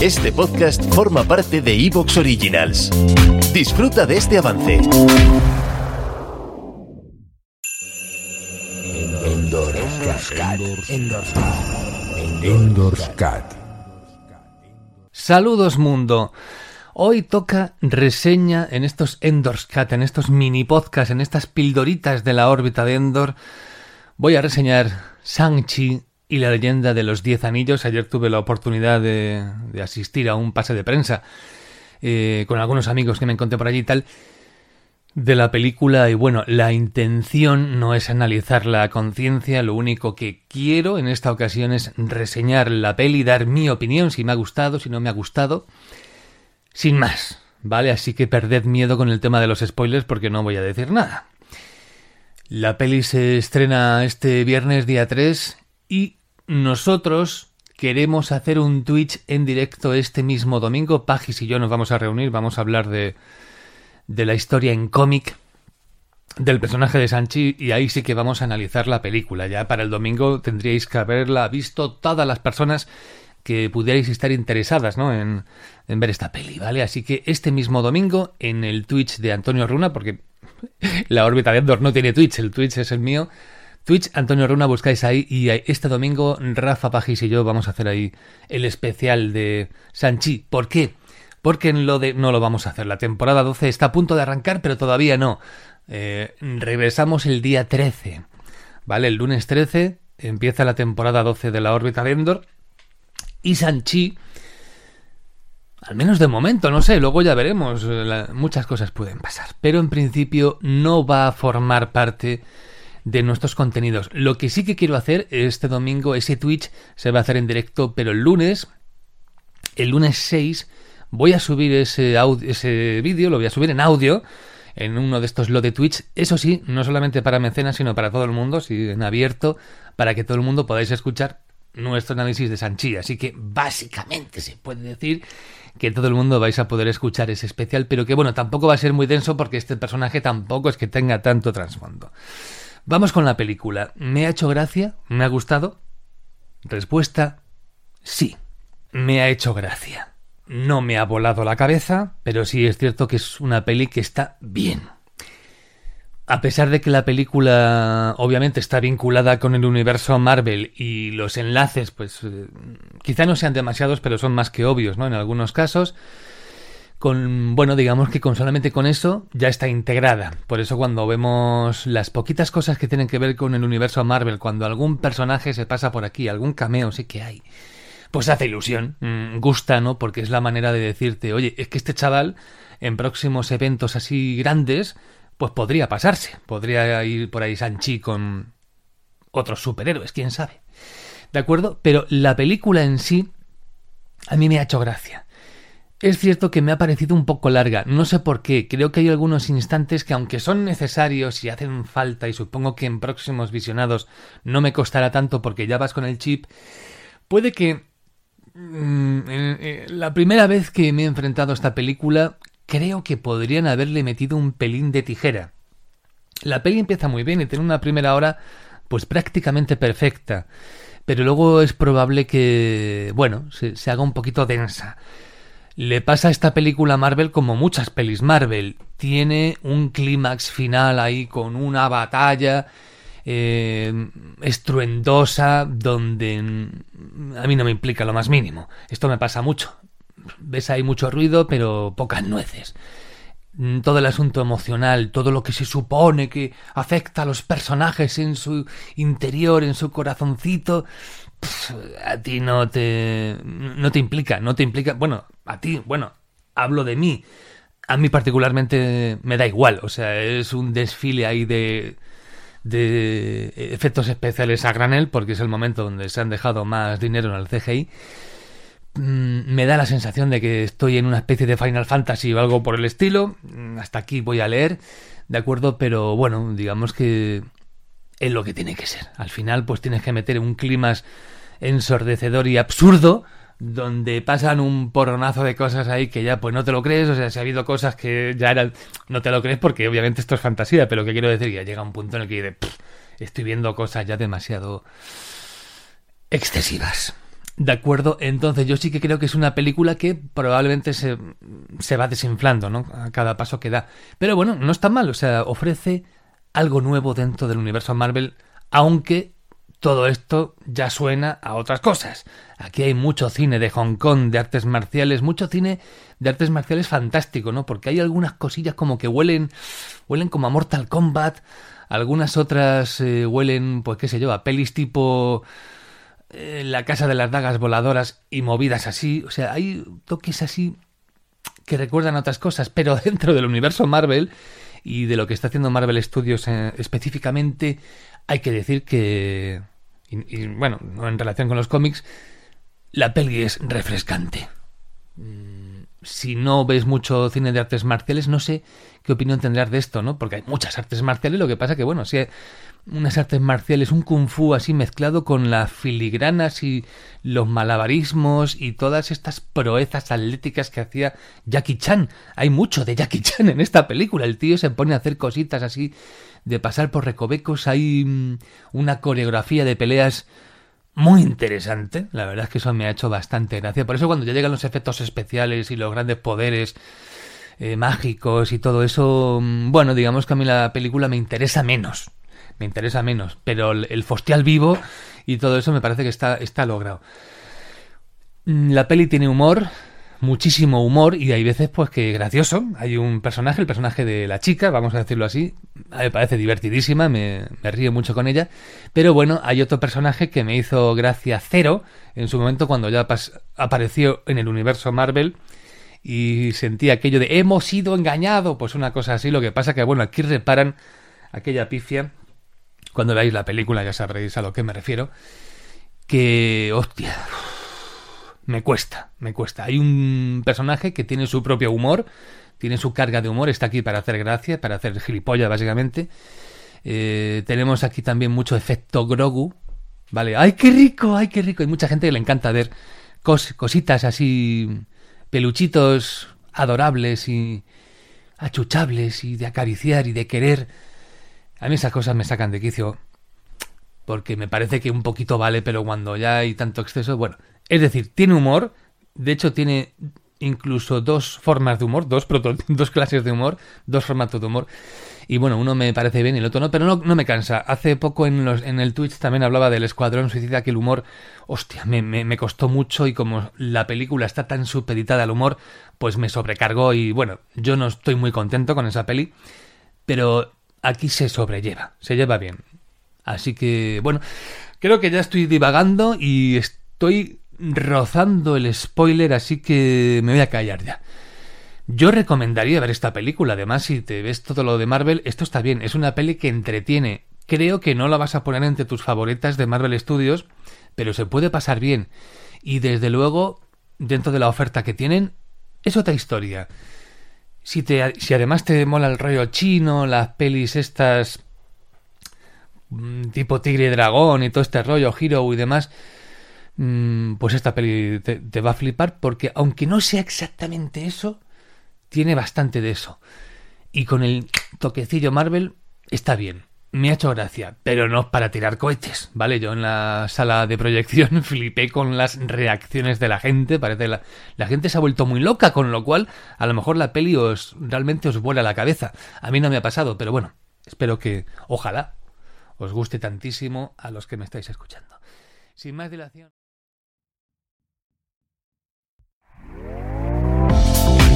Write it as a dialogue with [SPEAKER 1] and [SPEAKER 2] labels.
[SPEAKER 1] Este podcast forma parte de Evox Originals. Disfruta de este avance.
[SPEAKER 2] Endorscat.
[SPEAKER 3] Saludos mundo. Hoy toca reseña en estos Endorscat, en estos mini podcasts, en estas pildoritas de la órbita de Endor. Voy a reseñar Shang-Chi y la leyenda de los Diez Anillos. Ayer tuve la oportunidad de, de asistir a un pase de prensa eh, con algunos amigos que me encontré por allí y tal de la película y bueno, la intención no es analizar la conciencia, lo único que quiero en esta ocasión es reseñar la peli, dar mi opinión, si me ha gustado, si no me ha gustado, sin más, ¿vale? Así que perded miedo con el tema de los spoilers porque no voy a decir nada. La peli se estrena este viernes día 3 y nosotros queremos hacer un Twitch en directo este mismo domingo. Pagis y yo nos vamos a reunir, vamos a hablar de de la historia en cómic del personaje de Sanchi y ahí sí que vamos a analizar la película. Ya para el domingo tendríais que haberla visto todas las personas que pudierais estar interesadas ¿no? en, en ver esta peli, ¿vale? Así que este mismo domingo en el Twitch de Antonio Runa, porque la órbita de Endor no tiene Twitch, el Twitch es el mío. Twitch, Antonio Runa, buscáis ahí y este domingo Rafa Pajis y yo vamos a hacer ahí el especial de Sanchi. ¿Por qué? porque en lo de no lo vamos a hacer. La temporada 12 está a punto de arrancar, pero todavía no. Eh, regresamos el día 13. ¿Vale? El lunes 13 empieza la temporada 12 de la órbita de Endor. Y Sanchi, al menos de momento, no sé, luego ya veremos. La, muchas cosas pueden pasar. Pero en principio no va a formar parte de nuestros contenidos. Lo que sí que quiero hacer este domingo, ese Twitch se va a hacer en directo, pero el lunes, el lunes 6, voy a subir ese, ese vídeo, lo voy a subir en audio en uno de estos lo de Twitch. Eso sí, no solamente para mecenas, sino para todo el mundo, sí, en abierto, para que todo el mundo podáis escuchar nuestro análisis de Sanchi. Así que básicamente se puede decir que todo el mundo vais a poder escuchar ese especial, pero que bueno, tampoco va a ser muy denso porque este personaje tampoco es que tenga tanto trasfondo. Vamos con la película. ¿Me ha hecho gracia? ¿Me ha gustado? Respuesta, sí, me ha hecho gracia. No me ha volado la cabeza, pero sí es cierto que es una peli que está bien. A pesar de que la película obviamente está vinculada con el universo Marvel y los enlaces, pues eh, quizá no sean demasiados, pero son más que obvios, ¿no? En algunos casos, con bueno, digamos que con solamente con eso ya está integrada. Por eso cuando vemos las poquitas cosas que tienen que ver con el universo Marvel, cuando algún personaje se pasa por aquí, algún cameo sí que hay pues hace ilusión, mm, gusta, ¿no? Porque es la manera de decirte, oye, es que este chaval en próximos eventos así grandes, pues podría pasarse, podría ir por ahí Sanchi con otros superhéroes, quién sabe. ¿De acuerdo? Pero la película en sí a mí me ha hecho gracia. Es cierto que me ha parecido un poco larga, no sé por qué, creo que hay algunos instantes que aunque son necesarios y hacen falta y supongo que en próximos visionados no me costará tanto porque ya vas con el chip, puede que Mm, eh, la primera vez que me he enfrentado a esta película, creo que podrían haberle metido un pelín de tijera. La peli empieza muy bien y tiene una primera hora pues prácticamente perfecta, pero luego es probable que, bueno, se haga un poquito densa. Le pasa a esta película Marvel como muchas pelis Marvel. Tiene un clímax final ahí con una batalla eh, estruendosa donde a mí no me implica lo más mínimo. Esto me pasa mucho. Ves ahí mucho ruido, pero pocas nueces. Todo el asunto emocional, todo lo que se supone que afecta a los personajes en su interior, en su corazoncito, a ti no te no te implica, no te implica, bueno, a ti, bueno, hablo de mí. A mí particularmente me da igual, o sea, es un desfile ahí de de efectos especiales a granel, porque es el momento donde se han dejado más dinero en el CGI. Mm, me da la sensación de que estoy en una especie de Final Fantasy o algo por el estilo. Mm, hasta aquí voy a leer, ¿de acuerdo? Pero bueno, digamos que es lo que tiene que ser. Al final, pues tienes que meter un clima ensordecedor y absurdo donde pasan un porronazo de cosas ahí que ya pues no te lo crees, o sea, si ha habido cosas que ya eran, no te lo crees porque obviamente esto es fantasía, pero que quiero decir, ya llega un punto en el que estoy viendo cosas ya demasiado excesivas. De acuerdo, entonces yo sí que creo que es una película que probablemente se, se va desinflando, ¿no? A cada paso que da. Pero bueno, no está mal, o sea, ofrece algo nuevo dentro del universo Marvel, aunque todo esto ya suena a otras cosas. Aquí hay mucho cine de Hong Kong, de artes marciales, mucho cine de artes marciales fantástico, ¿no? Porque hay algunas cosillas como que huelen, huelen como a Mortal Kombat, algunas otras eh, huelen, pues qué sé yo, a pelis tipo eh, La Casa de las Dagas Voladoras y movidas así. O sea, hay toques así que recuerdan a otras cosas, pero dentro del universo Marvel y de lo que está haciendo Marvel Studios eh, específicamente, hay que decir que, y, bueno, en relación con los cómics, la peli es refrescante. Mm, si no ves mucho cine de artes marciales, no sé qué opinión tendrás de esto, ¿no? Porque hay muchas artes marciales, lo que pasa que, bueno, si hay unas artes marciales, un kung fu así mezclado con las filigranas y los malabarismos y todas estas proezas atléticas que hacía Jackie Chan. Hay mucho de Jackie Chan en esta película. El tío se pone a hacer cositas así de pasar por recovecos. Hay mm, una coreografía de peleas muy interesante. La verdad es que eso me ha hecho bastante gracia. Por eso cuando ya llegan los efectos especiales y los grandes poderes eh, mágicos y todo eso, mm, bueno, digamos que a mí la película me interesa menos. Me interesa menos. Pero el, fostial vivo y todo eso me parece que está, está logrado. Mm, la peli tiene humor, muchísimo humor y hay veces pues que gracioso. Hay un personaje, el personaje de la chica, vamos a decirlo así, me parece divertidísima, me, río mucho con ella. Pero bueno, hay otro personaje que me hizo gracia cero en su momento cuando ya apareció en el universo Marvel y sentí aquello de hemos sido engañados, pues una cosa así. Lo que pasa que bueno, aquí reparan aquella pifia. Cuando veáis la película ya sabréis a lo que me refiero. Que, hostia, me cuesta, me cuesta. Hay un personaje que tiene su propio humor, tiene su carga de humor, está aquí para hacer gracia, para hacer gilipollas, básicamente. Eh, tenemos aquí también mucho efecto Grogu, ¿vale? ¡Ay, qué rico! ¡Ay, qué rico! Hay mucha gente que le encanta ver cositas así, peluchitos adorables y achuchables y de acariciar y de querer. A mí esas cosas me sacan de quicio porque me parece que un poquito vale, pero cuando ya hay tanto exceso, bueno, es decir, tiene humor, de hecho tiene incluso dos formas de humor, dos, dos clases de humor, dos formatos de humor. Y bueno, uno me parece bien y el otro no, pero no, no me cansa. Hace poco en, los, en el Twitch también hablaba del Escuadrón Suicida, que el humor, hostia, me, me, me costó mucho y como la película está tan supeditada al humor, pues me sobrecargó y bueno, yo no estoy muy contento con esa peli, pero aquí se sobrelleva, se lleva bien. Así que, bueno, creo que ya estoy divagando y estoy rozando el spoiler, así que me voy a callar ya. Yo recomendaría ver esta película, además si te ves todo lo de Marvel, esto está bien, es una peli que entretiene. Creo que no la vas a poner entre tus favoritas de Marvel Studios, pero se puede pasar bien. Y desde luego, dentro de la oferta que tienen, es otra historia. Si, te, si además te mola el rollo chino, las pelis estas mm, tipo Tigre y Dragón y todo este rollo, Hero y demás, pues esta peli te, va a flipar porque aunque no sea exactamente eso, tiene bastante de eso. Y con el toquecillo Marvel está bien. Me ha hecho gracia, pero no para tirar cohetes, ¿vale? Yo en la sala de proyección flipé con las reacciones de la gente, parece la, la gente se ha vuelto muy loca, con lo cual a lo mejor la peli os realmente os vuela la cabeza. A mí no me ha pasado, pero bueno, espero que, ojalá, os guste tantísimo a los que me estáis escuchando. Sin más dilación.